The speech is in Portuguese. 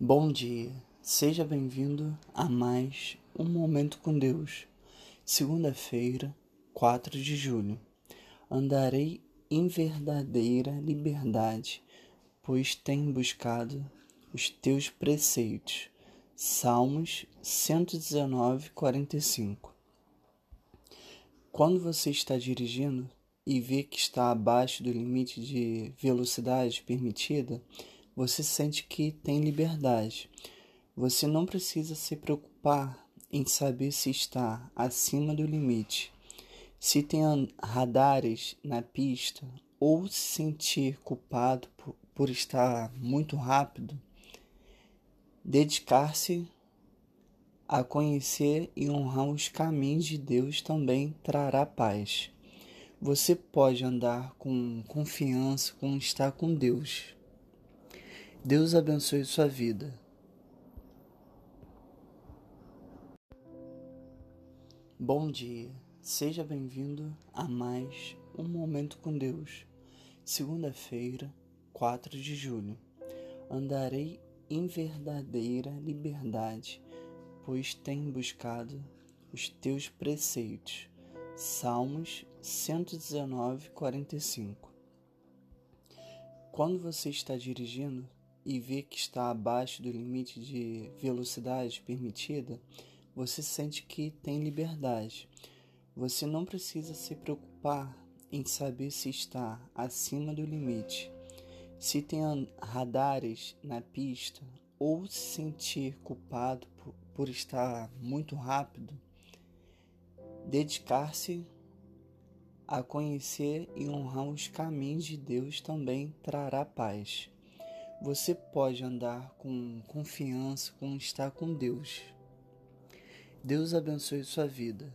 Bom dia, seja bem-vindo a mais um Momento com Deus. Segunda-feira, 4 de julho. Andarei em verdadeira liberdade, pois tenho buscado os teus preceitos. Salmos 119, 45. Quando você está dirigindo e vê que está abaixo do limite de velocidade permitida, você sente que tem liberdade. Você não precisa se preocupar em saber se está acima do limite, se tem radares na pista ou se sentir culpado por, por estar muito rápido. Dedicar-se a conhecer e honrar os caminhos de Deus também trará paz. Você pode andar com confiança com estar com Deus. Deus abençoe sua vida. Bom dia, seja bem-vindo a mais um Momento com Deus. Segunda-feira, 4 de julho. Andarei em verdadeira liberdade, pois tenho buscado os teus preceitos. Salmos 119, 45. Quando você está dirigindo, e vê que está abaixo do limite de velocidade permitida, você sente que tem liberdade. Você não precisa se preocupar em saber se está acima do limite, se tem radares na pista ou se sentir culpado por, por estar muito rápido. Dedicar-se a conhecer e honrar os caminhos de Deus também trará paz. Você pode andar com confiança com estar com Deus. Deus abençoe sua vida.